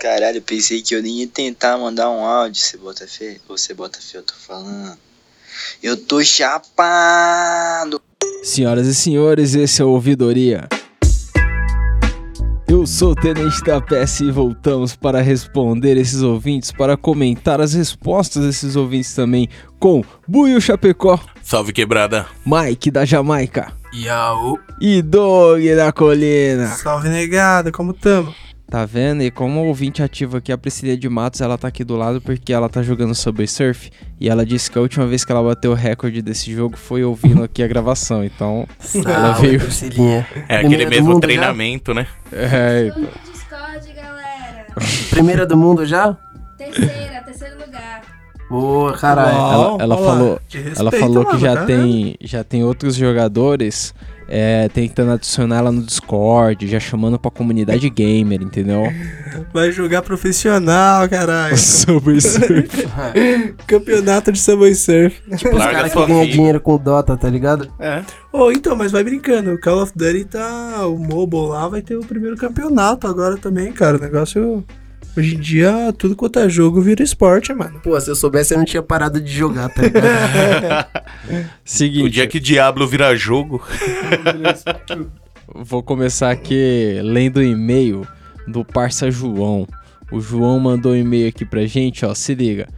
Caralho, pensei que eu nem ia tentar mandar um áudio. Você bota fé? Você bota fé, eu tô falando. Eu tô chapado. Senhoras e senhores, esse é o Ouvidoria. Eu sou o Tenente da PS e voltamos para responder esses ouvintes, para comentar as respostas desses ouvintes também com Buio Chapecó, Salve quebrada. Mike da Jamaica Yau. e Doug da Colina. Salve negada, como tamo? Tá vendo? E como ouvinte ativo aqui, a Priscilia de Matos, ela tá aqui do lado porque ela tá jogando Subway Surf e ela disse que a última vez que ela bateu o recorde desse jogo foi ouvindo aqui a gravação. Então, ela veio. Priscilinha. É aquele mesmo treinamento, né? É, no Discord, galera. já? Primeira do mundo já? Terceira, terceiro lugar. Boa, caralho. ela, ela falou, ela falou que já tem, já tem outros jogadores é, tentando adicionar ela no Discord, já chamando pra comunidade gamer, entendeu? Vai jogar profissional, caralho. Subway Surf. Campeonato de Subway Surf. Tipo, os caras que ganham dinheiro com Dota, tá ligado? É. Ô, então, mas vai brincando. O Call of Duty tá. O mobile lá vai ter o primeiro campeonato agora também, cara. O negócio. Hoje em dia, tudo quanto é jogo vira esporte, mano. Pô, se eu soubesse, eu não tinha parado de jogar, tá ligado? Seguinte, O dia que Diablo vira jogo. vou começar aqui lendo o e-mail do parça João. O João mandou um e-mail aqui pra gente, ó, se liga.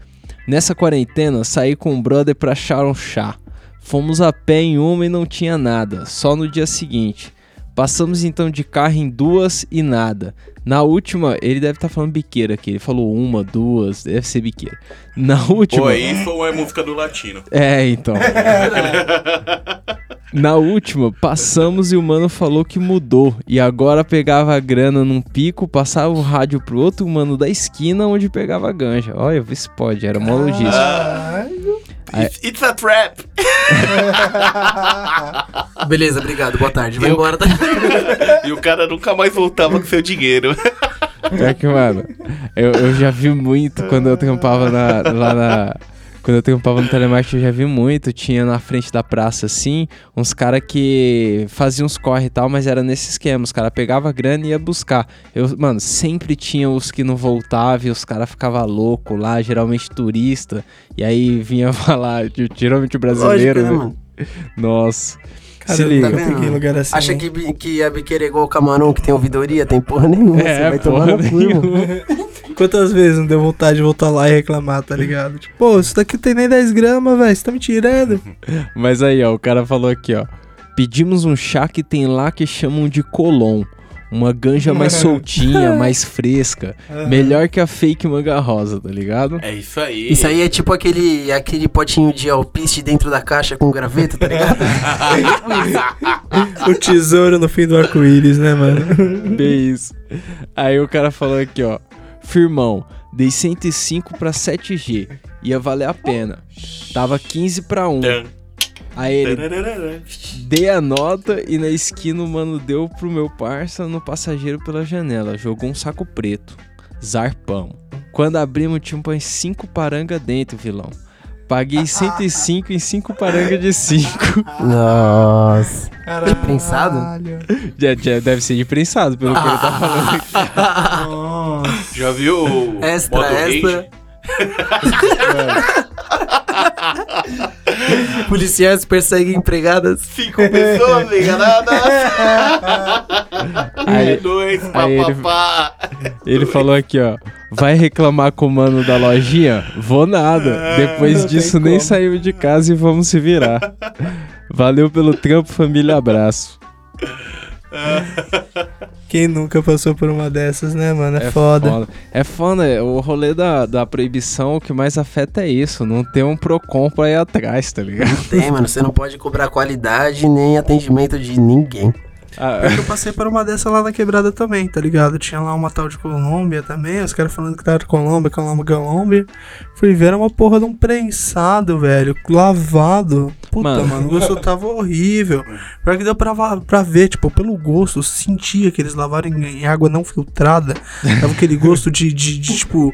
Nessa quarentena, saí com o brother pra achar um chá. Fomos a pé em uma e não tinha nada, só no dia seguinte. Passamos então de carro em duas e nada. Na última, ele deve estar falando biqueira aqui. Ele falou uma, duas, deve ser biqueira. Na última. Pô, isso ou é música do latino? É, então. Na última, passamos e o mano falou que mudou. E agora pegava a grana num pico, passava o rádio pro outro mano da esquina onde pegava a ganja. Olha, vê se pode, era uma logística. Aí- It's, a trap. Beleza, obrigado. Boa tarde. Vai Eu- embora, tá? e o cara nunca mais voltava com seu dinheiro. Pior que, mano, eu, eu já vi muito quando eu trampava na- lá na. Quando eu trampava no telemarketing, eu já vi muito. Tinha na frente da praça, assim, uns caras que faziam uns corre e tal, mas era nesse esquema. Os caras pegavam a grana e ia buscar. Eu, mano, sempre tinha os que não voltavam e os caras ficavam loucos lá, geralmente turista. E aí vinha falar, geralmente o brasileiro. Lógico, né, né? mano? Nossa. Cara, Se liga. tá vendo? Peguei lugar assim. Acha que, bi- que a biqueira é igual o camarão que tem ouvidoria? Tem porra nenhuma. É, você vai tomar porra no cu, irmão. Quantas vezes não deu vontade de voltar lá e reclamar, tá ligado? Tipo, pô, isso daqui não tem nem 10 gramas, velho. Você tá me tirando? Mas aí, ó, o cara falou aqui, ó. Pedimos um chá que tem lá que chamam de colon. Uma ganja mais soltinha, mais fresca. Melhor que a fake manga rosa, tá ligado? É isso aí. Isso aí é tipo aquele, aquele potinho de alpiste dentro da caixa com graveto, tá ligado? o tesouro no fim do arco-íris, né, mano? Bem isso. Aí o cara falou aqui, ó. Firmão, dei 105 pra 7G. Ia valer a pena. Tava 15 pra 1. Tan, Aí ele. Dei a nota e na esquina o mano deu pro meu parça no passageiro pela janela. Jogou um saco preto. Zarpão. Quando abrimos, tinha umas 5 paranga dentro, vilão. Paguei 105 em 5 paranga de 5. Nossa. Caralho. prensado? já, já deve ser de prensado, pelo que ele tá falando aqui. Nossa. Já viu o Extra, modo extra. Policiais perseguem empregadas. Cinco pessoas enganadas. Aí- dois, aí ele- papapá. Ele falou aqui, ó. Vai reclamar com o mano da lojinha? Vou nada. Depois não disso, nem saímos de casa e vamos se virar. Valeu pelo trampo, família. Abraço. Quem nunca passou por uma dessas, né, mano? É, foda. É foda. O rolê da, da proibição, o que mais afeta é isso. Não ter um Procon pra ir atrás, tá ligado? Tem, mano. Você não pode cobrar qualidade nem atendimento de ninguém. Ah, Eu passei por uma dessa lá na quebrada também, tá ligado? Tinha lá uma tal de Colômbia também, os caras falando que tava de Colômbia, Colômbia, Colômbia. Fui ver, era uma porra de um prensado, velho, lavado. Puta, Mano. mano, o gosto tava horrível. Pior que deu pra, pra ver, tipo, pelo gosto, eu sentia que eles lavaram em, em água não filtrada. Tava aquele gosto de, de, de, tipo,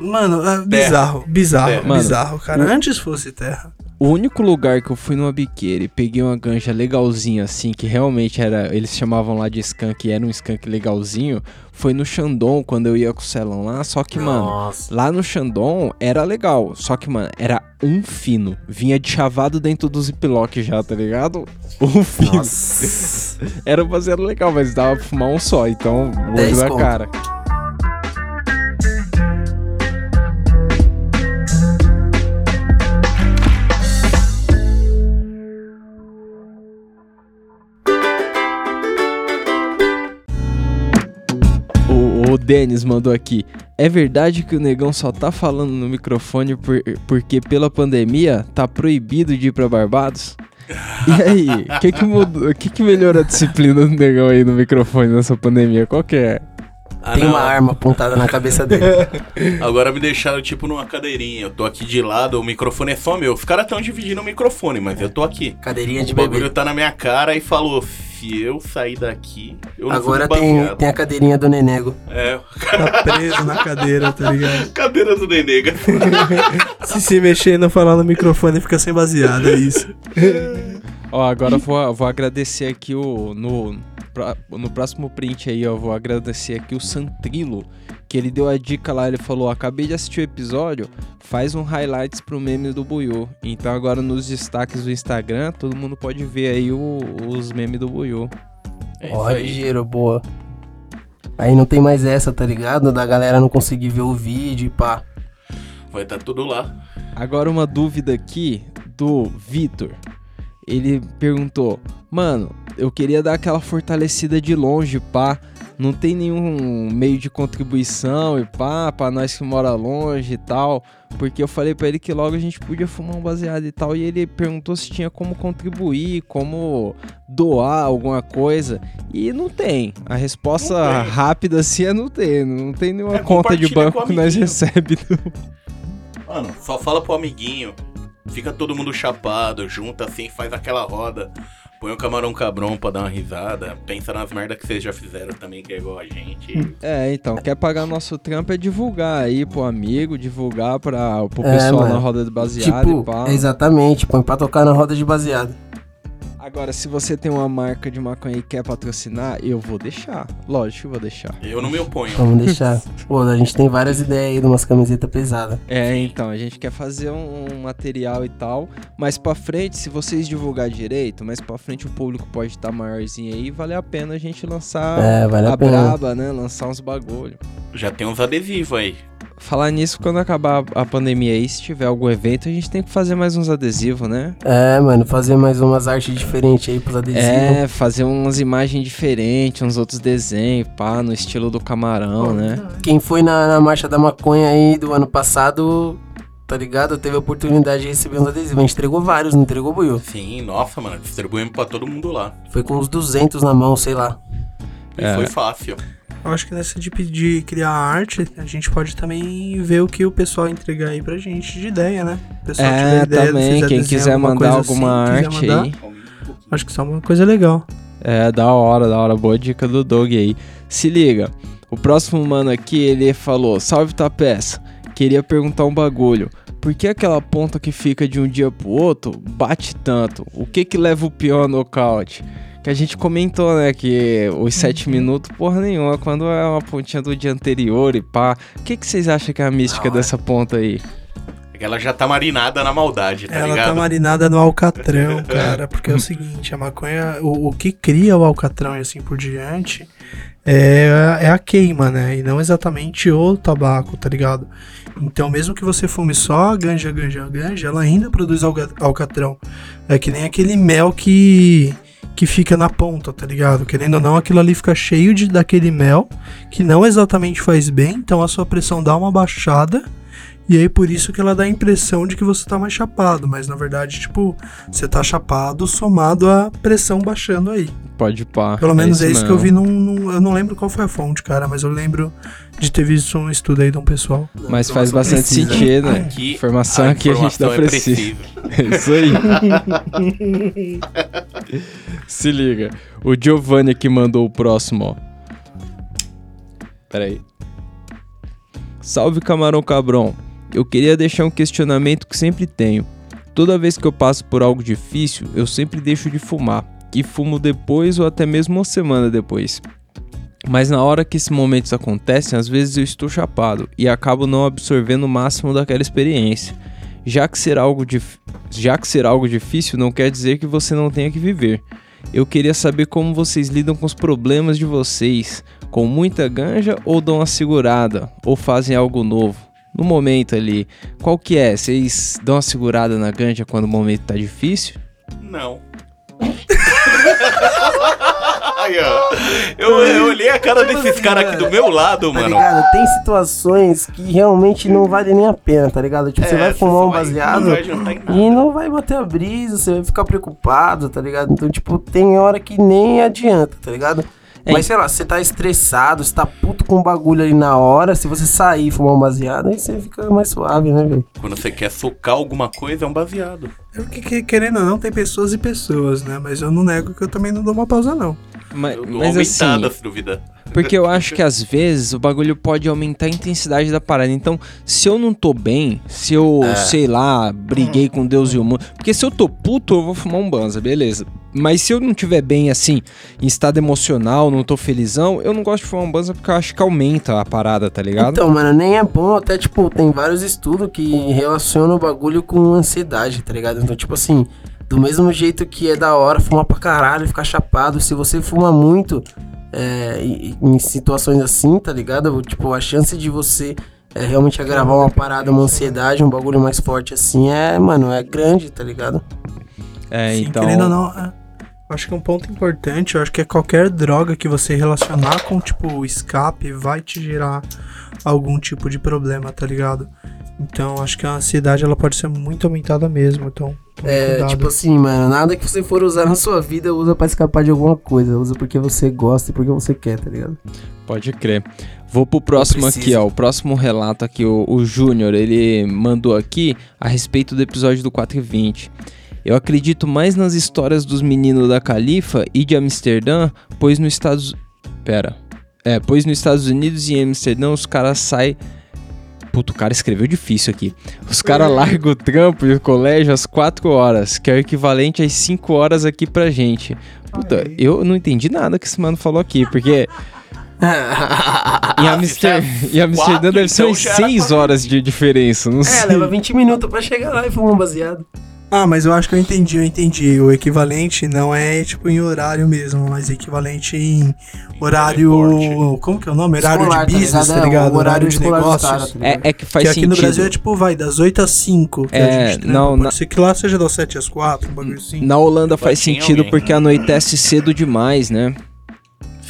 Mano, é bizarro, bizarro, Terra. Mano, bizarro, cara. Antes fosse terra. O único lugar que eu fui numa biqueira e peguei uma ganja legalzinha assim, que realmente era, eles chamavam lá de skunk e era um skunk legalzinho, foi no Shandong, quando eu ia com o Celão lá, só que, mano, Nossa. lá no Shandong era legal, só que, mano, era um fino, vinha de chavado dentro do ziplock já, tá ligado? Um fino. Nossa. Era baseado legal, mas dava pra fumar um só, então, na conto. cara. Denis mandou aqui. É verdade que o negão só tá falando no microfone por- porque pela pandemia tá proibido de ir pra Barbados? E aí, o que que, mudou- que que melhorou a disciplina do negão aí no microfone nessa pandemia? Qual que é? Ah, Tem não. uma arma apontada na cabeça dele. Agora me deixaram tipo numa cadeirinha. Eu tô aqui de lado, o microfone é só meu. Os caras tão dividindo o microfone, mas eu tô aqui. Cadeirinha de o bagulho bebê. tá na minha cara e falou: se eu sair daqui, eu não Agora fico tem, baseado." tem a cadeirinha do Nenego. É, Tá preso na cadeira, tá ligado? cadeira do Nenega. Se se mexer e não falar no microfone, fica sem baseado, é isso. Ó, agora eu vou, vou agradecer aqui o. No, pra- no próximo print aí, ó, eu vou agradecer aqui o Santrilo. Que ele deu a dica lá, ele falou: acabei de assistir o episódio, faz um highlights pro meme do Buiu. Então agora nos destaques do Instagram, todo mundo pode ver aí o- os memes do Buiu. É isso Ó, aí. ligeiro, boa. Aí não tem mais essa, tá ligado? Da galera não conseguir ver o vídeo e pá. Vai tá tudo lá. Agora uma dúvida aqui do Vitor. Ele perguntou: Mano, eu queria dar aquela fortalecida de longe, pá. Não tem nenhum meio de contribuição e pá, pra nós que mora longe e tal. Porque eu falei pra ele que logo a gente podia fumar um baseado e tal. E ele perguntou se tinha como contribuir, como doar alguma coisa. E não tem. A resposta tem. rápida assim é não tem. Não tem nenhuma É, conta de banco que nós recebemos. Mano, só fala pro amiguinho. Fica todo mundo chapado, junta assim, faz aquela roda. Põe o camarão cabrão pra dar uma risada. Pensa nas merdas que vocês já fizeram também, que é igual a gente. É, então, quer pagar nosso trampo é divulgar aí pro amigo, divulgar pra, pro É, pessoal mano. na roda de baseado tipo, e pá. exatamente, põe pra tocar na roda de baseado. Agora, se você tem uma marca de maconha e quer patrocinar, eu vou deixar. Lógico que eu vou deixar. Eu não me oponho. Vamos deixar. Pô, a gente tem várias ideias aí de umas camisetas pesadas. É, então, a gente quer fazer um, um material e tal. Mais pra frente, se vocês divulgar direito, mais pra frente o público pode estar maiorzinho aí, vale a pena a gente lançar É, vale a a pena. braba, né? Lançar uns bagulho. Já tem uns adesivos aí. Falar nisso, quando acabar a pandemia aí, se tiver algum evento, a gente tem que fazer mais uns adesivos, né? É, mano, fazer mais umas artes diferentes aí pros adesivos. É, fazer umas imagens diferentes, uns outros desenhos, pá, no estilo do camarão, né? Quem foi na, na marcha da maconha aí do ano passado, tá ligado? Teve a oportunidade de receber uns adesivos. A gente entregou vários, não entregou, Buiu? Sim, nossa, mano. Distribuímos pra todo mundo lá. Foi com uns 200 na mão, sei lá. E É. foi fácil. Eu acho que nessa de pedir criar arte, a gente pode também ver o que o pessoal entregar aí pra gente de ideia, né? O pessoal É, ideia, também, quem quiser alguma mandar alguma assim, arte mandar, aí. Acho que isso é uma coisa legal. É, da hora, da hora. Boa dica do Doug aí. Se liga, o próximo mano aqui, ele falou: Salve Tapeça, queria perguntar um bagulho. Por que aquela ponta que fica de um dia pro outro bate tanto? O que que leva o pior nocaute? Que a gente comentou, né, que os 7 minutos, porra nenhuma, quando é uma pontinha do dia anterior e pá. O que que vocês acham que é a mística Da hora. dessa ponta aí? É que ela já tá marinada na maldade, tá Ela ligado? tá marinada no alcatrão, cara, porque é o seguinte, a maconha, o, o que cria o alcatrão e assim por diante é, é a queima, né? E não exatamente o tabaco, tá ligado? Então, mesmo que você fume só a ganja, ganja, ganja, ela ainda produz alga- alcatrão. É que nem aquele mel que que fica na ponta, tá ligado? Querendo ou não, aquilo ali fica cheio de daquele mel que não exatamente faz bem, então a sua pressão dá uma baixada. E aí por isso que ela dá a impressão de que você tá mais chapado, mas na verdade, tipo, você tá chapado somado à pressão baixando aí. Pode pá. Pelo menos é isso, que eu vi num, num- Eu não lembro qual foi a fonte, cara, mas eu lembro de ter visto um estudo aí de um pessoal. Mas faz bastante precisa. sentido, né? Aqui, Informação a aqui a gente dá é precisa. É isso aí. Se liga. O Giovanni que mandou o próximo, ó. Pera aí. Salve Camarão Cabrão. Eu queria deixar um questionamento que sempre tenho. Toda vez que eu passo por algo difícil, eu sempre deixo de fumar. E fumo depois ou até mesmo uma semana depois. Mas na hora que esses momentos acontecem, às vezes eu estou chapado e acabo não absorvendo o máximo daquela experiência. Já que ser algo, dif... Já que ser algo difícil não quer dizer que você não tenha que viver. Eu queria saber como vocês lidam com os problemas de vocês, com muita ganja ou dão uma segurada, ou fazem algo novo. No momento ali, qual que é? Vocês dão uma segurada na ganja quando o momento tá difícil? Não. Aí, ó. Eu, eu olhei a cara desses caras aqui do meu lado, Tá mano. ligado? Tem situações que realmente não vale nem a pena, tá ligado? Tipo, você É, vai fumar um baseado não e não vai bater a brisa, você vai ficar preocupado, tá ligado? Então, tipo, tem hora que nem adianta, tá ligado? É, Mas sei lá, você tá estressado, você tá puto com o bagulho ali na hora, se você sair e fumar um baseado, aí você fica mais suave, né, velho? Quando você quer socar alguma coisa, é um baseado. É porque, que- querendo ou não, tem pessoas e pessoas, né? Mas eu não nego que eu também não dou uma pausa, não. Mas, Eu mas assim, aumentada, se duvidar. Porque eu acho que às vezes o bagulho pode aumentar a intensidade da parada. Então, se eu não tô bem, se eu, sei lá, briguei com Deus e o mundo. Porque se eu tô puto, eu vou fumar um banza, beleza. Mas se eu não tiver bem assim, em estado emocional, não tô felizão, eu não gosto de fumar um banza porque eu acho que aumenta a parada, tá ligado? Então, mano, nem é bom, até, tipo, tem vários estudos que relacionam o bagulho com ansiedade, tá ligado? Então, tipo assim, do mesmo jeito que é da hora fumar pra caralho, ficar chapado, se você fuma muito é, em, situações assim, tá ligado? Tipo, a chance de você é, realmente agravar uma parada, uma ansiedade, um bagulho mais forte assim, é, mano, é grande, tá ligado? é, Sim, então. querendo ou não, é, eu acho que é um ponto importante, eu acho que é qualquer droga que você relacionar com, tipo, o escape vai te gerar algum tipo de problema, tá ligado? Então, acho que a ansiedade, ela pode ser muito aumentada mesmo, então... É, cuidado. tipo assim, mano, nada que você for usar na sua vida, usa pra escapar de alguma coisa, usa porque você gosta e porque você quer, tá ligado? Pode crer. Vou pro próximo aqui, ó. O próximo relato aqui, o, o Júnior, ele mandou aqui a respeito do episódio do 420. Eu acredito mais nas histórias dos meninos da Califa e de Amsterdã, pois nos Estados... Pera. É, pois nos Estados Unidos e em Amsterdã os caras saem... Puto, o cara escreveu difícil aqui. Os caras largam o trampo e o colégio às 4 horas, que é o equivalente às 5 horas aqui pra gente. Puta, Aí. eu não entendi nada que esse mano falou aqui, porque... Em, Amster... se em Amsterdã quatro, deve ser então umas já era 6 pra- horas de diferença, não É, sei. leva 20 minutos pra chegar lá e fumar um baseado. Ah, mas eu acho que eu entendi, eu entendi. O equivalente não é, tipo, em horário mesmo, mas equivalente em horário... Como que é o nome? Horário Escolar, de business, tá É, ligado? o horário de negócios. caras, tá ligado? É, é que faz que aqui sentido. no Brasil é tipo, vai, das 8 às 5 que É, a gente trampa. não, Pode na- ser que lá seja das 7 às 4, um bagulho assim. Na Holanda faz sentido alguém. porque anoitece cedo demais, né?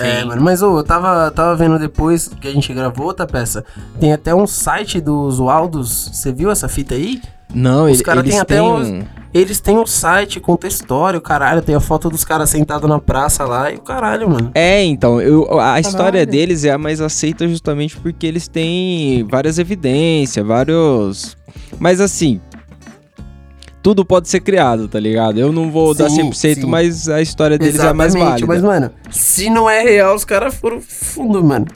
É, mano, mas ô, eu tava, tava vendo depois que a gente gravou outra peça. Tem até um site dos Waldos. Você viu essa fita aí? Não, Os ele, cara eles tem até têm uns- um... Eles têm um site, conta história, o caralho. Tem a foto dos caras sentados na praça lá e o caralho, mano. É, então, eu, a história Caralho. deles é a mais aceita justamente porque eles têm várias evidências, vários... Mas assim... Tudo pode ser criado, tá ligado? Eu não vou dar Sim, 100%, sim. mas a história deles é a mais válida. Mas, mano, se não é real, os caras foram fundo, mano.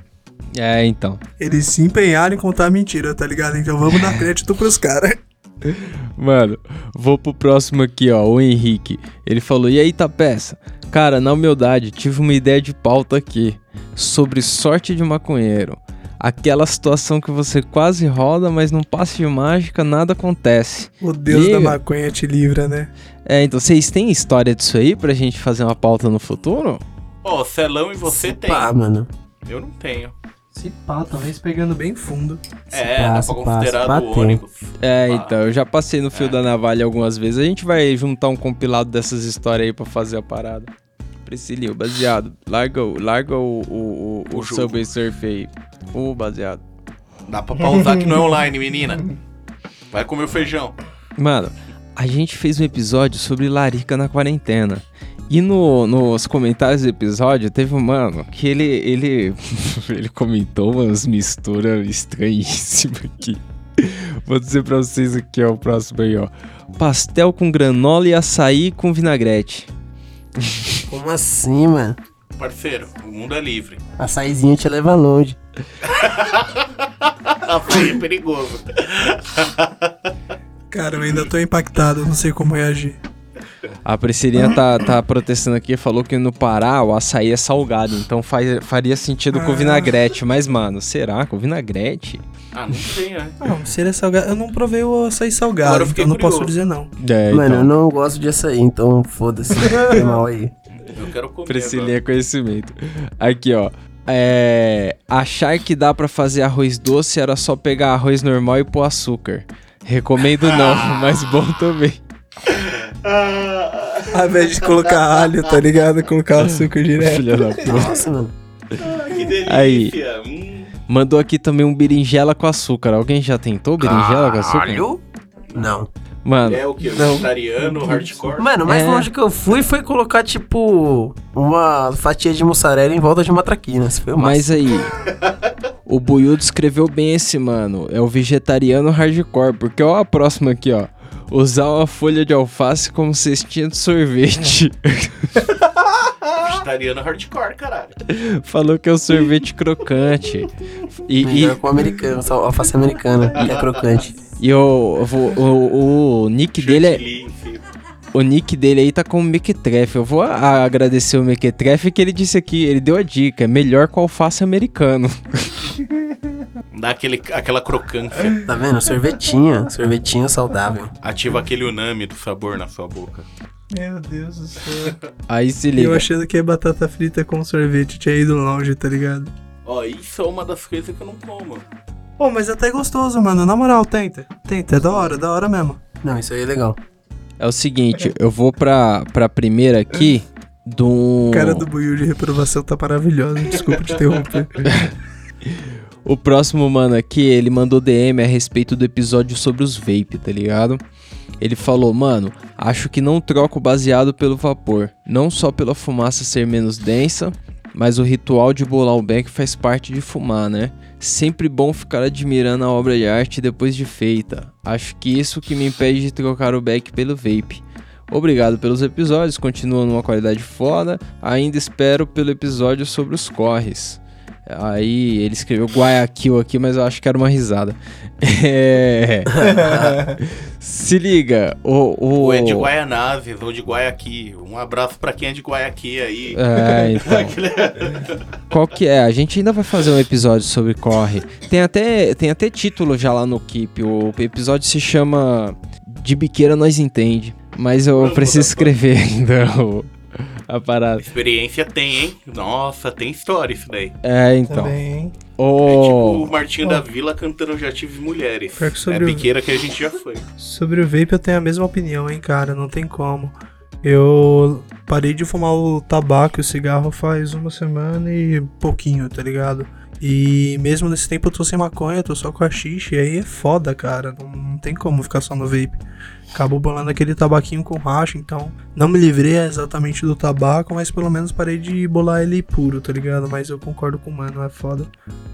É, então. Eles se empenharam em contar mentira, tá ligado? Então vamos dar crédito pros caras. Mano, vou pro próximo aqui, ó, o Henrique. Ele falou: E aí, Tapeça? Cara, na humildade, tive uma ideia de pauta aqui sobre sorte de maconheiro. Aquela situação que você quase roda, mas num passe de mágica nada acontece. O Deus Liga. da maconha te livra, né? É, então vocês têm história disso aí pra gente fazer uma pauta no futuro? Ó, Celão e você Se tem. Pá, mano. Eu não tenho. Se pá, talvez pegando bem fundo. É, pá, dá se pra pá, considerar se pá, do ônibus. É, Ah. então, eu já passei no fio É. da navalha algumas vezes. A gente vai juntar um compilado dessas histórias aí pra fazer a parada. Priscilinho, baseado. Larga, o- larga o, o, o, O. Subway Surf aí. O baseado. Dá pra pausar que não é online, menina. Vai comer o feijão. Mano, a gente fez um episódio sobre larica na quarentena. E no, nos comentários do episódio teve um mano que ele ele ele comentou umas misturas estranhíssimas aqui. Vou dizer pra vocês aqui, ó, o próximo aí, ó. Pastel com granola e açaí com vinagrete. Como assim, mano? Parceiro, o mundo é livre. A saizinha te leva longe. É perigoso. Cara, eu ainda tô impactado, eu não sei como reagir. A Priscilinha tá, tá protestando aqui, falou que no Pará o açaí é salgado, então faz, faria sentido com Ah. vinagrete. Mas, mano, será com vinagrete? Ah, não sei, né? Não, se ele é salgado. Eu não provei o açaí salgado, Agora eu então não posso dizer não. É, Mano, eu não gosto de açaí, então foda-se. Foi mal aí. Eu quero comer. Priscilinha é conhecimento. Aqui, ó. É, achar que dá pra fazer arroz doce era só pegar arroz normal e pôr açúcar. Recomendo não, mas bom também. Ao invés de colocar alho, tá ligado? Colocar açúcar direto. Filha da puta. Nossa, mano. agora. Que delícia. Aí. Hum. Mandou aqui também um berinjela com açúcar. Alguém já tentou berinjela com açúcar? Caralho? Não. Mano, É o que? Vegetariano, hardcore? Mano, o mais É. longe que eu fui foi colocar, tipo, uma fatia de mussarela em volta de uma traquina. Isso foi o mas aí. O Buiu descreveu bem esse, mano. É o vegetariano hardcore. Porque ó a próxima aqui, ó. Usar uma folha de alface como cestinha de sorvete. Vegetariano hardcore, caralho. Falou que é o sorvete crocante. E, e, com o americano, só alface americana, que é crocante. E o, o, o, o nick dele é. O nick dele aí tá com Mequetrefe. Eu vou a- agradecer o Mequetrefe que ele disse aqui, ele deu a dica, é melhor com alface americano. Dá aquele, aquela crocância. Tá vendo? Sorvetinho, sorvetinho saudável. Ativa aquele unami do sabor na sua boca. Meu Deus do céu. Aí se Eu liga. achando que é batata frita com sorvete, tinha ido longe, tá ligado? Ó, isso é uma das coisas que eu não como. Pô, mas é até gostoso, mano. Na moral, tenta. Tenta, é da hora, da hora mesmo. Não, isso aí é legal. É o seguinte, eu vou pra, pra primeira aqui do. Cara do buiu de reprovação tá maravilhosa. Desculpa te interromper. O próximo mano aqui, ele mandou DM a respeito do episódio sobre os vape, tá ligado? Ele falou, mano, acho que não troco baseado pelo vapor. Não só pela fumaça ser menos densa, mas o ritual de bolar o beck faz parte de fumar, né? Sempre bom ficar admirando a obra de arte depois de feita. Acho que isso que me impede de trocar o beck pelo vape. Obrigado pelos episódios, continuam numa qualidade foda. Ainda espero pelo episódio sobre os corres. Aí ele escreveu Guayaquil aqui, mas eu acho que era uma risada. É... Se liga, o. o... É de Guaianazes ou de Guayaqui. Um abraço pra quem é de Guayaqui aí. É, então. Qual que é? A gente ainda vai fazer um episódio sobre corre. Tem até, tem até título já lá no Keep. O episódio se chama De Biqueira Nós Entende. Mas eu preciso escrever ainda o- a parada. Experiência tem, hein? Nossa, tem história isso daí. É, então. Também, hein? É tipo o O... Martinho da Vila cantando Já Tive Mulheres. Pior que É sobre o- biqueira que a gente já foi. Sobre o vape eu tenho a mesma opinião, hein, cara. Não tem como. Eu parei de fumar o tabaco e o cigarro faz uma semana e pouquinho, tá ligado? E mesmo nesse tempo eu tô sem maconha, tô só com a xixi, e aí é foda, cara. Não, não tem como ficar só no vape. Acabo bolando aquele tabaquinho com racha, então não me livrei exatamente do tabaco, mas pelo menos parei de bolar ele puro, tá ligado? Mas eu concordo com o mano, é foda.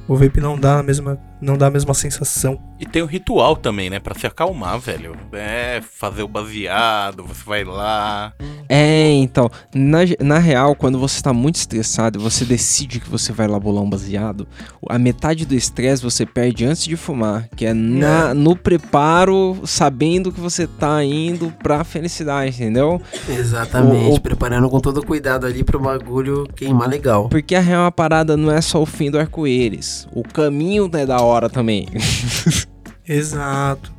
O vape não dá a mesma, não dá a mesma sensação. E tem o ritual também, né? Pra se acalmar, velho. É fazer o baseado, você vai lá. É, então. Na, na real, quando você tá muito estressado e você decide que você vai lá um baseado, a metade do estresse você perde antes de fumar, que é na, no preparo, sabendo que você tá indo pra felicidade, entendeu? Exatamente, O- o- preparando com todo cuidado ali pro bagulho queimar legal. Porque a real a parada não é só o fim do arco-íris. O caminho é da hora também. Exato.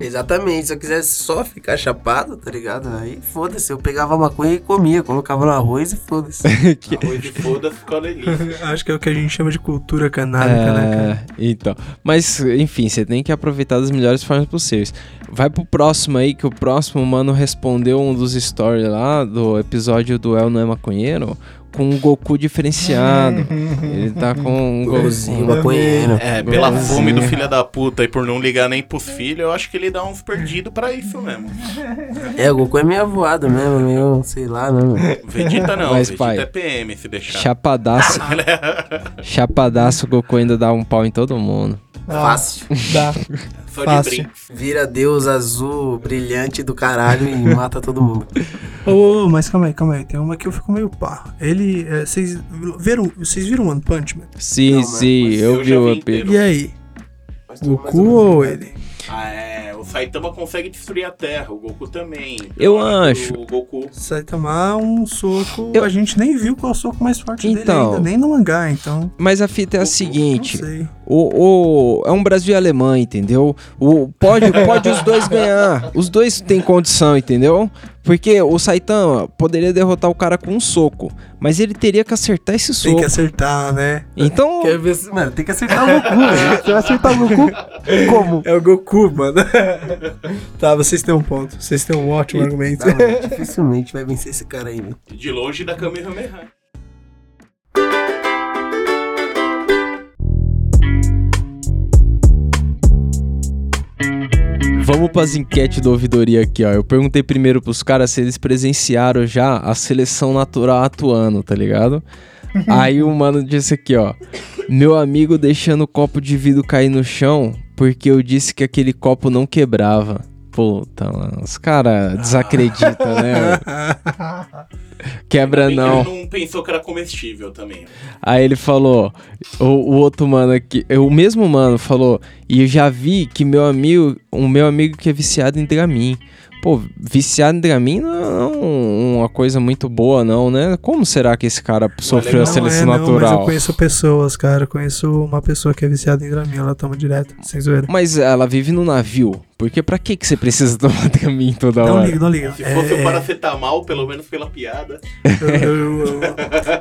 Exatamente, se eu quisesse só ficar chapado, tá ligado? Aí foda-se, eu pegava maconha e comia, colocava no arroz e foda-se. Arroz de foda ficou delícia. Acho que é o que a gente chama de cultura canábica, né, cara? É, então. Mas, enfim, você tem que aproveitar das melhores formas possíveis. Vai pro próximo aí, que o próximo mano respondeu um dos stories lá do episódio do El Não é Maconheiro com um Goku diferenciado. Ele tá com um Golzinho, Goku. maconheiro. É, pela Golzinho. fome do filho da puta e por não ligar nem pros filhos, eu acho que ele dá uns perdidos pra isso mesmo. É, o Goku é meio avoado mesmo, meio, sei lá, né? mano. Vegeta não, Mas, Vegeta pai, é PM se deixar. Chapadaço. Chapadaço, o Goku ainda dá um pau em todo mundo. Fácil. Dá. Só fácil. de brinco. Vira Deus azul, brilhante do caralho e mata todo mundo. Ô, mas calma aí, calma aí. Tem uma que eu fico meio pá. Ele. é, Vocês viram, vocês viram One Punch Man? Sim, Não, sim, eu, eu vi o inteiro. E aí? Goku ou ele? Ah, é. O Saitama consegue destruir a Terra, o Goku também. Então, Eu acho O Goku. Saitama, um soco. Eu- A gente nem viu qual é o soco mais forte Então. dele ainda, nem no mangá, então. Mas a fita é a Não seguinte: sei. o, o- é um Brasil e Alemanha, entendeu? O, pode, pode os dois ganhar. Os dois têm condição, entendeu? Porque o Saitama poderia derrotar o cara com um soco, mas ele teria que acertar esse Tem soco. que acertar, né? Então, Quer ver se... Mano, tem que acertar o Goku, velho. Você vai acertar o Goku como? É o Goku, mano. tá, vocês têm um ponto. Vocês têm um ótimo argumento. Tá, mano, dificilmente vai vencer esse cara aí, velho. De longe da Kamehameha. Vamos pras enquetes do ouvidoria aqui, ó. Eu perguntei primeiro pros caras se eles presenciaram já a seleção natural atuando, tá ligado? Aí o mano disse aqui, ó. Meu amigo deixando o copo de vidro cair no chão porque eu disse que aquele copo não quebrava. Puta, mano. Os caras desacreditam, né? Quebra que não. Ele não pensou que era comestível também. Aí ele falou, o, o outro mano aqui, o mesmo mano falou, e eu já vi que meu amigo, o meu amigo que é viciado em Dramin. Pô, viciado em Dramin não é um- uma coisa muito boa não, né? Como será que esse cara sofreu a seleção não é, não, mas natural? eu conheço pessoas, cara. Eu conheço uma pessoa que é viciada em Dramin, ela toma direto, sem zoeira. Mas ela vive no navio, porque pra que que você precisa tomar Dramin toda Não hora? liga, não liga. Se É, fosse é, o paracetamol, pelo menos pela piada. eu, eu,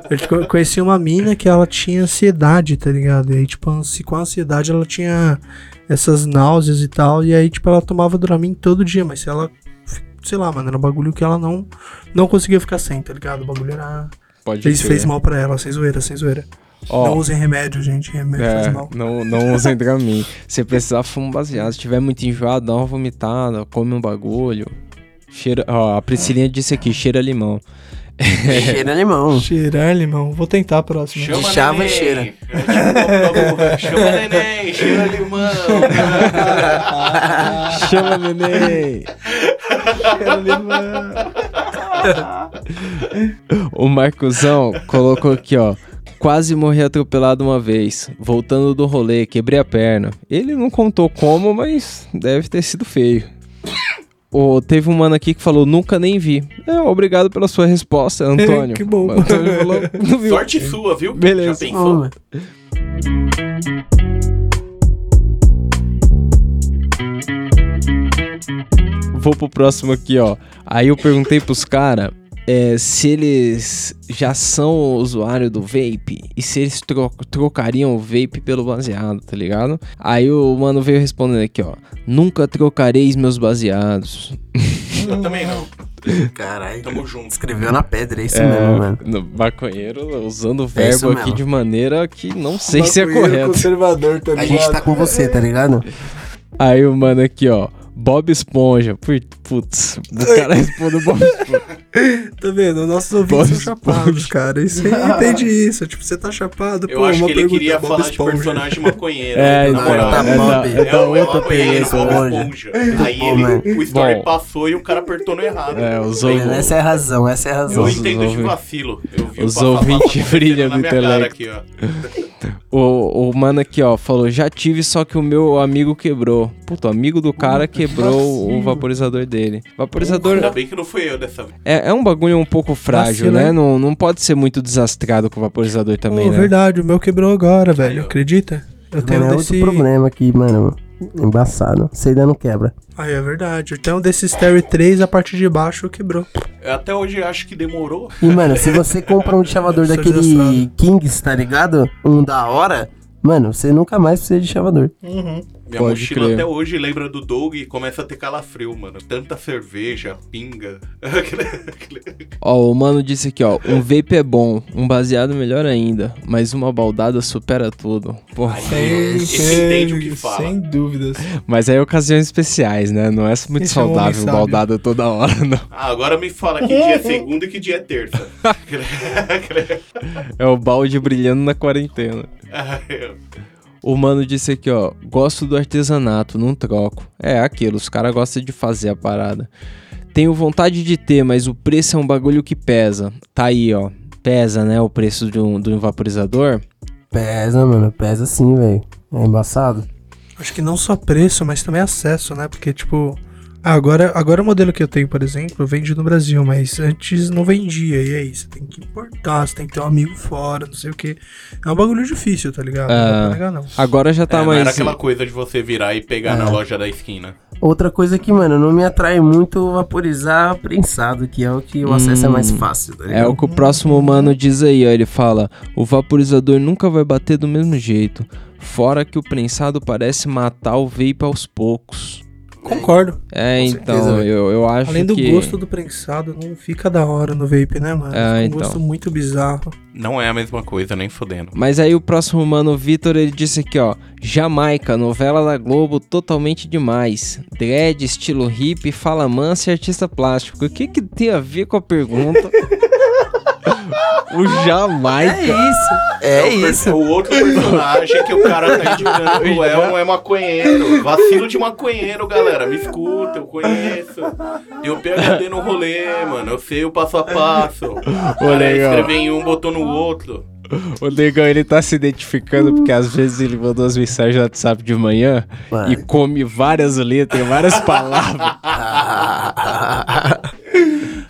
eu, eu conheci uma mina que ela tinha ansiedade, tá ligado? E aí, tipo, com a ansiedade ela tinha essas náuseas e tal. E aí, tipo, ela tomava Dramin todo dia, mas se ela. Sei lá, mano, era um bagulho que ela não, não conseguia ficar sem, tá ligado? O bagulho era. Pode Fez, fez mal pra ela, sem zoeira, sem zoeira. Ó, Não usem remédio, gente. Remédio É, faz mal. não, não usem Dramin. Se precisar, fuma um baseado. Se tiver muito enjoado, dá uma vomitada, come um bagulho. Cheira, ó, a Priscilinha disse aqui, cheira limão. Cheira limão. Cheirar limão. Vou tentar a próxima. Chama chava neném. e cheira. Chama neném, cheira limão. Chama neném! O Marcosão colocou aqui, ó. Quase morri atropelado uma vez. Voltando do rolê, quebrei a perna. Ele não contou como, mas deve ter sido feio. Ô, teve um mano aqui que falou, nunca nem vi. É, obrigado pela sua resposta, Antônio. Que bom. Antônio falou, não viu. Sorte sua, viu? Beleza. Já pensou? Vou pro próximo aqui, ó. Aí eu perguntei pros caras se eles já são usuário do vape e se eles tro- trocariam o vape pelo baseado, tá ligado? Aí o mano veio respondendo aqui, ó. Nunca trocareis meus baseados. Eu também não. Caralho. Tamo junto. Escreveu na pedra, é isso É, mesmo, mano. no maconheiro usando o É verbo aqui mesmo. de maneira que não sei se é correto. conservador, tá A gente tá com você, tá ligado? Aí o mano aqui, ó. Bob Esponja. Put- Putz, o cara respondeu Bob Esponja. Tá vendo? Nossos ouvintes Bob são chapados, cara. Isso aí entende isso. Tipo, você tá chapado, Eu pô, acho uma que ele queria Bob falar de Esponja. personagem maconheiro. É, na então, tá é, Bob. é É o outra. Bob Esponja. Esponja. Aí ele, o story Bom. passou e o cara apertou no errado. É, os ouvintes- Essa é a razão, essa é a razão. Eu Os entendo de ouvintes- vacilo. Eu vi os ouvintes brilham cara intelecto. aqui, ó. O, o mano aqui, ó, falou: já tive, só que o meu amigo quebrou. Puta, o amigo do cara quebrou o vaporizador dele. Vaporizador Ainda bem que não fui eu dessa vez. é, é um bagulho um pouco frágil, Vacilo, né? hein? Não, não pode ser muito desastrado com o vaporizador também, Pô, né? verdade, o meu quebrou agora, velho. Acredita? Eu tenho Mano, é desse. outro problema aqui, mano. Embaçado. Você ainda não quebra. Aí é verdade. Eu tenho desse Stereo 3, a parte de baixo quebrou. Eu até hoje acho que demorou. E, mano, se você compra um chavador Sou daquele. Kings, tá ligado? Um da hora, mano, você nunca mais precisa de chavador. Minha Pode mochila crer. até hoje lembra do Doug e começa a ter calafrio, mano. Tanta cerveja, pinga. Ó, o mano disse aqui, ó. Um vape é bom, um baseado melhor ainda, mas uma baldada supera tudo. Porra. Aí, esse entende o que fala. sem dúvidas. Mas aí é ocasiões especiais, né? Não é muito Esse é um saudável sábio. baldada toda hora, não. Ah, agora me fala que dia é segunda e que dia é terça. É o balde brilhando na quarentena. O mano disse aqui, ó. Gosto do artesanato, não troco. É aquilo, os caras gostam de fazer a parada. Tenho vontade de ter, mas o preço é um bagulho que pesa. Tá aí, ó. Pesa, né? O preço de um, do vaporizador. Pesa, mano, pesa sim, velho. É embaçado. Acho que não só preço, mas também acesso, né? Porque, tipo. Agora, agora o modelo que eu tenho, por exemplo, vende no Brasil, mas antes não vendia. E aí, você tem que importar, você tem que ter um amigo fora, não sei o que. É um bagulho difícil, tá ligado? Não dá Ah. pra negar, não. Agora já É, tá não mais. era aquela coisa de você virar e pegar É. na loja da esquina. Outra coisa que, mano, não me atrai muito o vaporizar prensado, que é o que o acesso é mais fácil, tá É o que o próximo mano diz aí, ó. Ele fala: o vaporizador nunca vai bater do mesmo jeito. Fora que o prensado parece matar o vape aos poucos. Concordo. É, Com então, eu, eu acho Além do que. gosto do prensado, não fica da hora no vape, né, mano? É, um então. gosto muito bizarro. Não é a mesma coisa, nem fodendo. Mas aí o próximo mano, o Vitor, ele disse aqui, ó. Jamaica, novela da Globo, totalmente demais. Dread, estilo hippie, fala mansa e artista plástico. O que que tem a ver com a pergunta? o Jamaica. É isso. É, o per- isso. O outro personagem que o cara tá indicando é não é maconheiro. Vacilo de maconheiro, galera. Me escuta, eu conheço. Um PHD no rolê, mano. Eu sei o passo a passo. O cara legal. escreveu em um, botou no outro. O Negão, ele tá se identificando porque às vezes ele mandou as mensagens no WhatsApp de manhã e come várias letras, várias palavras.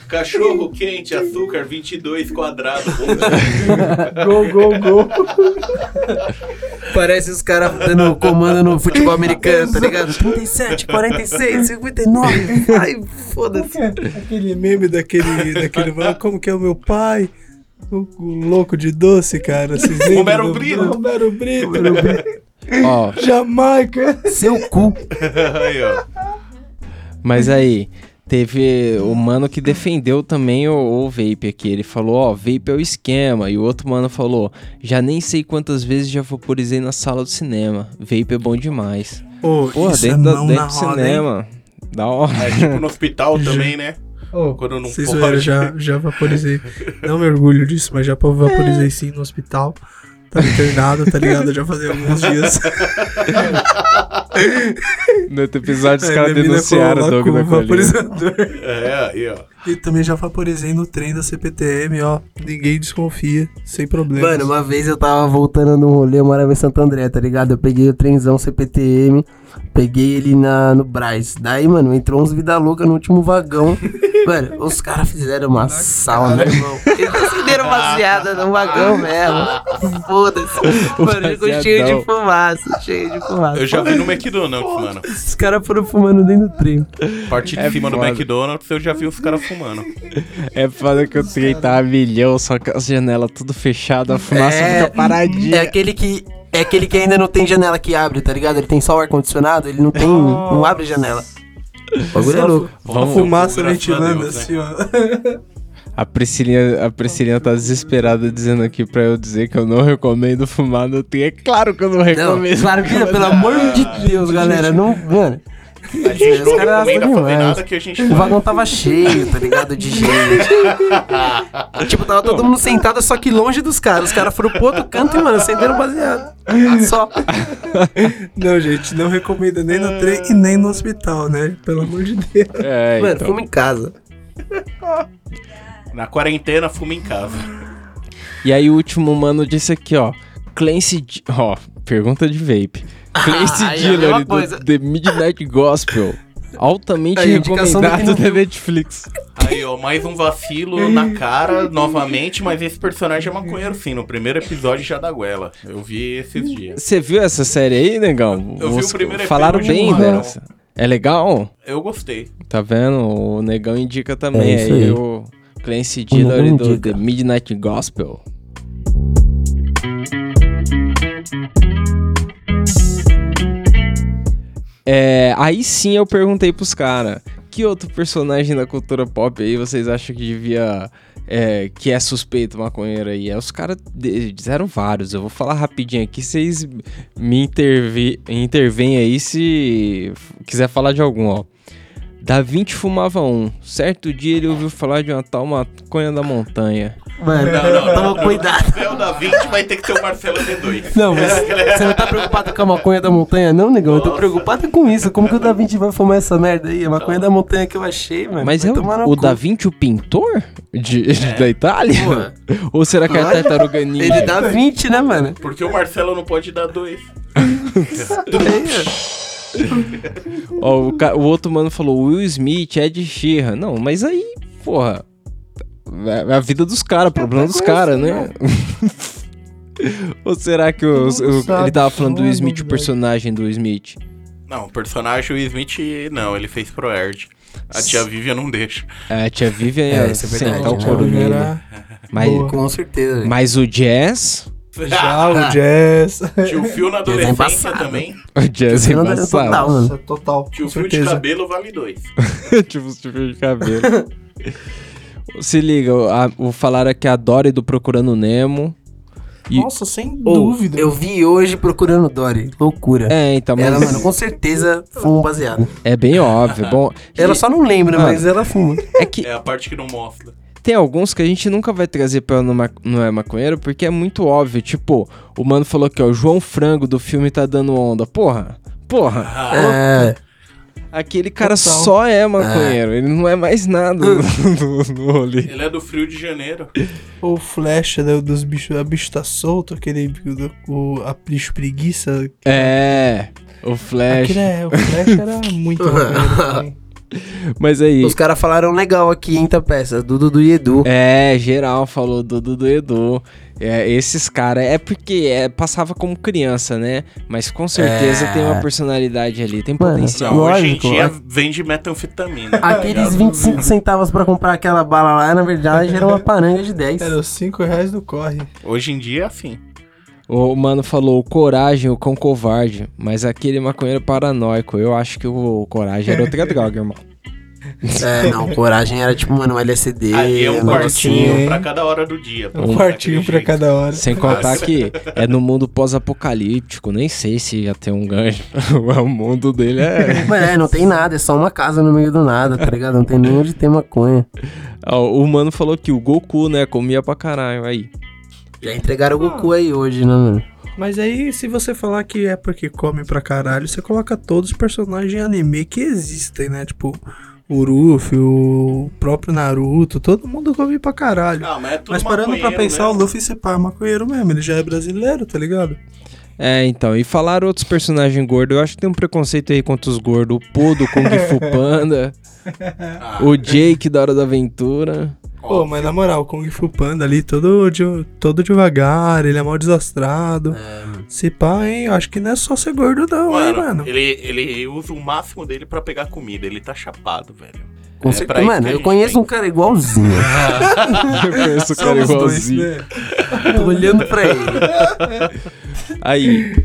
Cachorro quente, açúcar 22 quadrado. Gol, gol, gol. Parece os caras dando comando no futebol americano, tá ligado? 37, 46, 59. Ai, foda-se. Aquele meme daquele, daquele como que é o meu pai? O, o louco de doce, cara. Romero Brito. Romero Brito. ó, Jamaica. Seu cu. Aí, ó. mas aí, teve o mano que defendeu também o, o vape aqui. Ele falou, ó, vape é o esquema. E o outro mano falou, já nem sei quantas vezes já vaporizei na sala do cinema. Vape é bom demais. Ô, Porra, isso é dentro, da, mão dentro na do roda, hein? cinema. Da hora. É tipo no hospital também, né? Ô, Quando não Vocês pode. zoeira, já, já vaporizei. Não me orgulho disso, mas já vaporizei sim no hospital. Tá internado, tá ligado? Já fazia alguns dias. No outro episódio, os Aí caras denunciaram o Doug da vaporizador. É, aí, ó. E também já vaporizei no trem da CPTM, ó. Ninguém desconfia, sem problema. Mano, uma vez eu tava voltando num rolê, eu morava em Santo André, tá ligado? Eu peguei o trenzão CPTM, peguei ele na, no Braz. Daí, mano, entrou uns vida louca no último vagão. Mano, os caras fizeram uma sauna, irmão. Eles acenderam baseada no vagão mesmo. Foda-se. Mano, ficou cheio de fumaça, cheio de fumaça. Eu já vi no McDonald's, mano. Os caras foram fumando dentro do trem. Parte de É cima do foda. McDonald's, eu já vi os caras fumando. É foda que o trem tá a milhão, só que as janelas tudo fechadas, a fumaça É, fica paradinha. É aquele que. É aquele que ainda não tem janela que abre, tá ligado? Ele tem só o ar-condicionado, ele não tem. não abre janela. O bagulho é louco. Vamos- Fumaça ventilando né? assim, ó. A Priscilinha, a Priscilinha tá desesperada dizendo aqui pra eu dizer que eu não recomendo fumar no. É claro que eu não Não, recomendo. claro que não, pelo amor de Deus, galera. Não, mano. A gente não recomenda fazer demais. nada que a gente O faz. vagão tava cheio, tá ligado? De gente. tipo, tava todo mundo sentado, só que longe dos caras. Os caras foram pro outro canto e, mano, acenderam baseado. Só. Não, gente, não recomendo nem no trem e nem no hospital, né? Pelo amor de Deus. É, Mano, então. fuma em casa. Na quarentena, fuma em casa. E aí o último mano disse aqui, ó. Clancy... Ó, pergunta de vape. Clancy aí é a mesma Dillon coisa. do The Midnight Gospel. Altamente Aí, recomendado da Netflix. Aí, ó, mais um vacilo na cara, novamente, mas esse personagem é maconheiro sim. No primeiro episódio já da goela. Eu vi esses dias. Você viu essa série aí, negão? Eu vi o Os- primeiro Falaram bem dessa. É legal? Eu gostei. Tá vendo? O negão indica também. É aí aí. o Clancy negão do indica. The Midnight Gospel. É, aí sim eu perguntei pros caras, que outro personagem da cultura pop aí vocês acham que devia. é, que é suspeito maconheiro aí? Aí os caras disseram vários. Eu vou falar rapidinho aqui, vocês me intervi, intervêm aí se quiser falar de algum, ó. Da Vinci fumava um. Certo dia ele ouviu falar de uma tal maconha da montanha. Mano, Não, não, toma não. cuidado. Se é o da 20, vai ter que ter o Marcelo D2. Não, mas você não tá preocupado com a maconha da montanha, não, negão? Eu tô Nossa. preocupado com isso. Como que o Da Vinci vai fumar essa merda aí? A maconha da montanha que eu achei, mano. Mas vai é o, o. Da Vinci o pintor? De, da Itália? Ou será que é a tartaruga ninja? Ele dá 20, né, mano? Porque o Marcelo não pode dar dois. Ó, o, o outro mano falou, Will Smith é de Xirra. Não, mas aí, porra. É a vida dos caras, problema dos caras, né? Ou será que o- sabe, ele tava falando do é Smith, o personagem do Smith? Não, o personagem o Smith, não, ele fez pro Erd. A tia Vivian não deixa. É, a tia Vivian É, é sentar o né? couro nele. Mas, boa. Com certeza. mas o Jazz... já o Jazz. Tio Phil na é adolescência também. O Jazz é embaçado. total, mano. Nossa, total. Tio Phil de cabelo vale dois. tipo os tipos de cabelo. Se liga, o- a- o falaram aqui a Dory do Procurando Nemo. E- Nossa, sem Ô, dúvida. Eu vi hoje procurando Dory. Loucura. É, então, mas Ela, mano, com certeza fuma um baseado. é bem óbvio. Bom, Ela e- só não lembra, Ah. mas ela fuma. é que É a parte que não mostra. tem alguns que a gente nunca vai trazer pra no, ma- não é maconheiro, porque é muito óbvio. Tipo, o mano falou que ó, o João Frango do filme tá dando onda. Porra, porra. É. Aquele cara Total. só é maconheiro. Ele não é mais nada no, no, no rolê. Ele é do Frio de Janeiro. O Flecha né, dos bichos. A bicho tá solto, aquele. O, a bicho preguiça. É, o Flash. Aquele é, o Flecha era muito. Mas aí. Os caras falaram legal aqui, hein, tá peça? Do Dudu e Edu. É, geral falou do do, do Edu. É, esses caras, é porque é, passava como criança, né? Mas com certeza É. tem uma personalidade ali, tem Mano, potencial. Não, hoje em dia vende metanfetamina. Aqueles 25 centavos pra comprar aquela bala lá, na verdade, era uma paranga de 10. Era os 5 reais do corre. Hoje em dia é assim. O mano falou coragem, o cão covarde, mas aquele maconheiro paranoico. Eu acho que o coragem era outra droga, irmão. É, não, coragem era tipo, mano, um LSD, Aí é um quartinho pra cada hora do dia. Um quartinho pra cada hora. Sem contar que é no mundo pós-apocalíptico, nem sei se ia ter um gancho. o mundo dele é. Mas é, não tem nada, é só uma casa no meio do nada, tá ligado? Não tem nem onde ter maconha. Ó, o mano falou que o Goku, né, comia pra caralho. Aí. Já entregaram o Goku aí hoje, né, mano? Mas aí, se você falar que é porque come pra caralho, você coloca todos os personagens anime que existem, né? Tipo, o Ruffy, o próprio Naruto, todo mundo come pra caralho. Ah, mas é Mas parando pra pensar, mesmo. o Luffy se pá é maconheiro mesmo, ele já é brasileiro, tá ligado? É, então, e falaram outros personagens gordos. Eu acho que tem um preconceito aí contra os gordos. O Po do Kung Fu Panda, o Jake da Hora da Aventura. Pô, mas na moral, o Kung Fu Panda ali, todo, de- todo devagar, ele é mal desastrado. Se pá, hein, eu acho que não é só ser gordo não, hein, Mano, mano. Ele, ele usa o máximo dele pra pegar comida. Ele tá chapado, velho. Com É certeza. Mano, eu conheço tem. um cara igualzinho. Eu conheço o cara Somos dois, igualzinho. né? Tô olhando pra ele. Aí,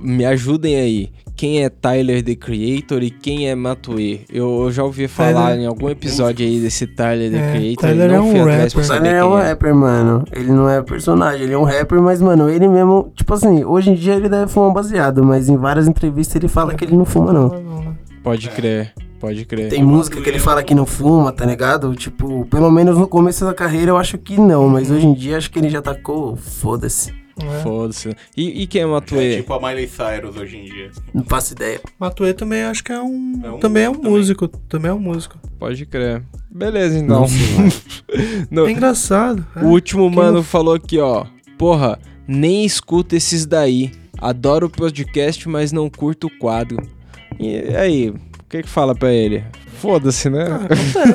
me ajudem aí. Quem é Tyler the Creator e quem é Matue? Eu, eu já ouvi falar Tyler- em algum episódio aí desse Tyler the É, Creator. Tyler não é um rapper. Ele é um é. rapper, mano. Ele não é personagem, ele é um rapper, mas, mano, ele mesmo, tipo assim, hoje em dia ele deve fumar um baseado, mas em várias entrevistas ele fala que ele não fuma, não. Pode crer, pode crer. Tem música que ele fala que não fuma, tá ligado? Tipo, pelo menos no começo da carreira eu acho que não, mas hoje em dia acho que ele já tacou, foda-se. É. Foda-se. E, e quem é É Matue? tipo a Miley Cyrus hoje em dia. Não faço ideia. Matue também acho que é um. É um também é um também. músico. Também é um músico. Pode crer. Beleza, então. Não, É engraçado. é. o último Quem mano não- falou aqui, ó. Porra, nem escuta esses daí. Adoro o podcast, mas não curto o quadro. E aí, o que que fala pra ele? Foda-se, né?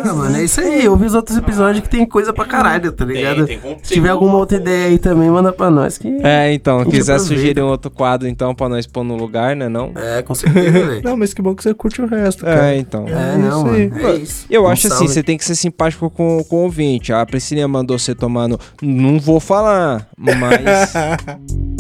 Ah, mano, é isso aí. Eu vi os outros episódios que tem coisa pra caralho, tá ligado? tem conteúdo. Se tiver alguma outra ideia aí também, manda pra nós que. É, então, quiser aproveita. sugerir um outro quadro, então, pra nós pôr no lugar, né, não? É, com certeza, velho. Não, mas que bom que você curte o resto, cara. É, então. É, É não, mano. É isso. Eu acho assim, você tem que ser simpático com, com o ouvinte. A Priscilinha mandou você tomar no... Não vou falar, mas...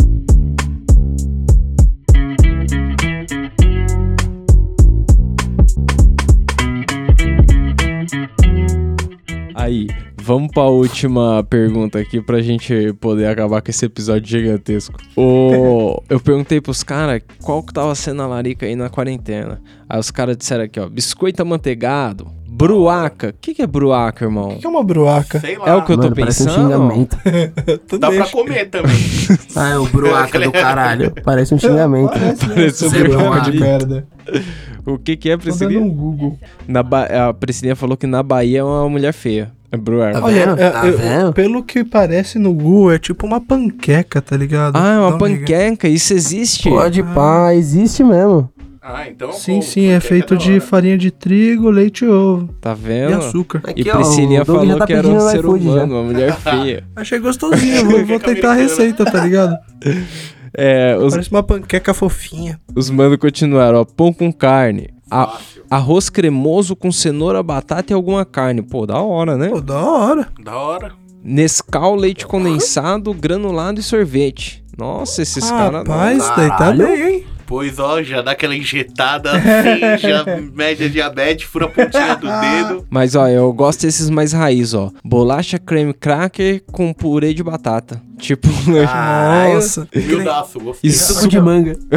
Aí, vamos pra última pergunta aqui pra gente poder acabar com esse episódio gigantesco. O... Eu perguntei pros caras qual que tava sendo a larica aí na quarentena. Aí os caras disseram aqui, ó, biscoito amanteigado, bruaca. O que, que é bruaca, irmão? O que é uma bruaca? Sei lá. É o que eu tô Mano, parece um pensando? xingamento. Dá pra deixa. comer também. Ah, é o bruaca do caralho. Parece um xingamento. Parece um Você bruaca de merda. O que que é, Tô dando Priscilinha? um Google. Na ba... A Priscilinha falou que na Bahia é uma mulher feia. É Brewer. Tá Olha, é, Tá eu- vendo? pelo que parece no Google, é tipo uma panqueca, tá ligado? Ah, é uma panqueca, isso existe? Pode pá, existe mesmo. Ah, então. Sim, pô, sim, é feito da de farinha de trigo, leite e ovo. Tá E vendo? açúcar. E Aqui, ó, Priscilinha já falou tá que era um ser iFood já. humano, uma mulher feia. Achei gostosinho, vou, vou tentar a receita, tá ligado? É, os, Parece uma panqueca fofinha. os manos continuaram, ó. Pão com carne. A- arroz cremoso com cenoura, batata e alguma carne. Pô, da hora, né? Pô, da hora. Da hora. Nescau, leite condensado, granulado e sorvete. Nossa, esses caras. Rapaz, daí tá bem, hein? Pois ó, já dá aquela injetada assim, já mede a diabetes, fura a pontinha do dedo. Mas ó, eu gosto desses mais raiz, ó. Bolacha creme cracker com purê de batata. Tipo, Nossa. Humildaço, gostei. Isso. Suco de manga.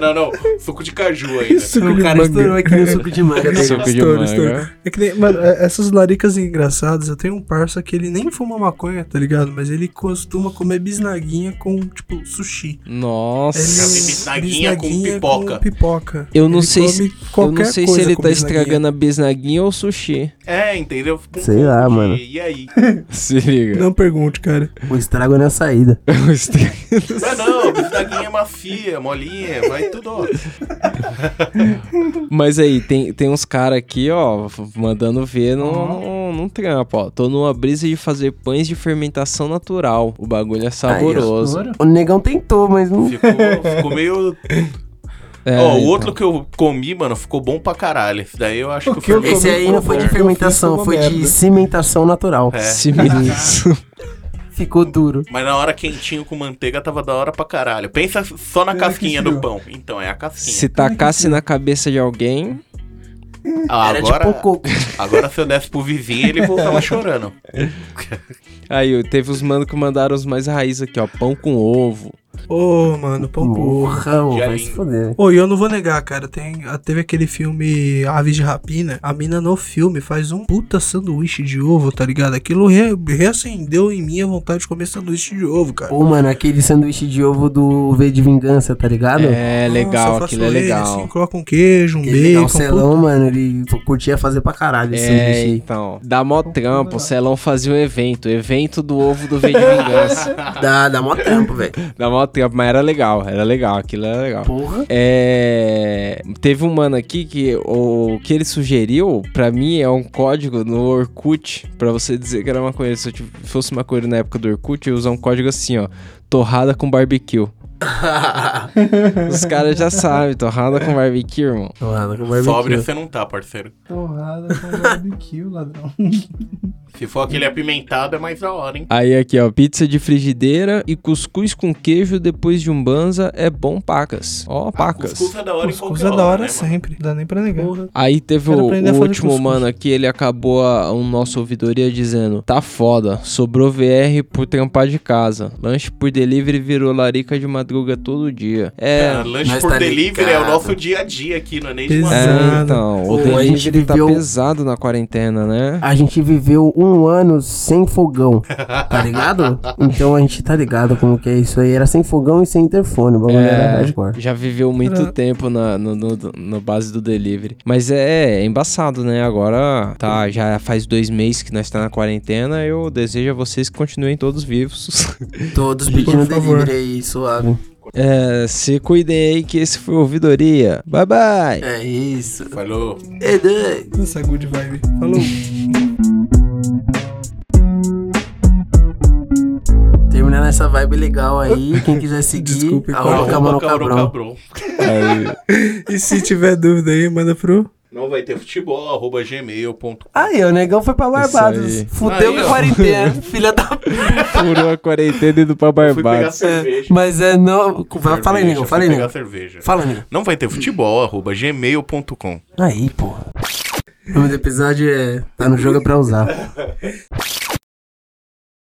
Não, não, suco de caju ainda. Suco O de cara manga. estourou aqui no suco de manga. Suco de Estouro, manga. estouro. É que nem, mano, é- essas laricas engraçadas, eu tenho um parça que ele nem fuma maconha, tá ligado? Mas ele costuma comer bisnaguinha com, tipo, sushi. Nossa. Ele- bisnaguinha com pipoca. pipoca. Eu não Ele sei se- Eu não sei se ele com tá bisnaguinha. estragando a bisnaguinha ou sushi. É, entendeu? Sei lá, de- mano. E aí? Se liga. Não pergunte, cara. O estrago é na saída. Eu estra- Mas não, bisnaguinha é macia, molinha, vai tudo, ó. Mas aí, tem, tem uns caras aqui, ó, mandando ver no, no, no trampo, ó. Tô numa brisa de fazer pães de fermentação natural. O bagulho é saboroso. O negão tentou, mas não. Ficou, ficou meio. É, Ó, o então. outro que eu comi, mano, ficou bom pra caralho. Esse daí eu acho que, que eu Esse aí não foi de fermentação, foi de cimentação natural. É. Similiço. Ficou duro. Mas na hora quentinho com manteiga tava da hora pra caralho. Pensa só na casquinha do pão. Então, é a casquinha. Se tacasse na cabeça de alguém, Ah, Era agora, tipo coco. agora se eu desse pro vizinho, ele voltava chorando. Aí, teve os mano que mandaram os mais raiz aqui, ó. Pão com ovo. Ô, mano, pão. Porra, Dia vai se foder. Ô, e eu não vou negar, cara. Tem, ah, teve aquele filme Aves de Rapina. A mina no filme faz um puta sanduíche de ovo, tá ligado? Aquilo re, reacendeu em mim a vontade de comer sanduíche de ovo, cara. Ô, mano, aquele sanduíche de ovo do V de Vingança, tá ligado? É, Nossa, legal, faço aquilo é ele, legal. Assim, coloca um queijo, um Aquele bacon. legal, Celão, mano, ele curtia fazer pra caralho esse É, sanduíche. então. Dá mó trampo, o Celão fazia um evento. Evento do ovo do V de Vingança. Dá, dá mó tempo, velho. Dá mó trampo, mas era legal, era legal, aquilo era legal. Porra. É. Teve um mano aqui que o que ele sugeriu, pra mim, é um código no Orkut, pra você dizer que era uma coisa. Se eu fosse uma coisa na época do Orkut, eu ia usar um código assim, ó. Torrada com barbecue. Os caras já sabem, torrada com barbecue, irmão. Porrada com barbecue. Sóbrio você não tá, parceiro. Torrada com barbecue, ladrão. Se for aquele apimentado, é mais da hora, hein? Aí aqui, ó, pizza de frigideira e cuscuz com queijo depois de um banza é bom pacas. Ó, pacas. Cuscuz é da hora Cuscuz é da hora né, sempre. Dá nem pra negar. Aí teve o, o último cuscuz. mano aqui, ele acabou a, um nosso ouvidoria dizendo: Tá foda, sobrou VR por trampar de casa. Lanche por delivery virou larica de madruga todo dia. É. É, lanche por tá delivery é o ligado. nosso dia a dia aqui, não é nem de madrugada. É, então, o Pô, a gente delivery tá viveu- pesado na quarentena, né? A gente viveu um ano sem fogão, tá ligado? Então a gente tá ligado como que é isso aí. Era sem fogão e sem interfone, o É, já viveu muito Era- tempo na, no, no, no base do delivery. Mas é, é embaçado, né? Agora tá, já faz dois meses que nós tá na quarentena. Eu desejo a vocês que continuem todos vivos. Todos pedindo delivery aí, suave. É, se cuidem aí que esse foi o ouvidoria. Bye bye! É isso. Falou. É doido. Essa good vibe. Falou. Terminando essa vibe legal aí, quem quiser seguir, Desculpe, arroba? Camarão Camarão Cabrão. Cabrão. Aí, E se tiver dúvida aí, manda pro. Não vai ter futebol, arroba gmail.com. Aí, o negão foi pra Barbados. Fudeu Aí, com a quarentena, filha da p. furou a quarentena indo pra Fui pegar Barbados. cerveja. Mas é não. Vai, fala aí, Cerveja, negão, fala aí, negão. cerveja. Fala, negão. Não vai ter futebol, arroba gmail.com. Aí, porra. O nome do episódio é. Tá no jogo é pra usar.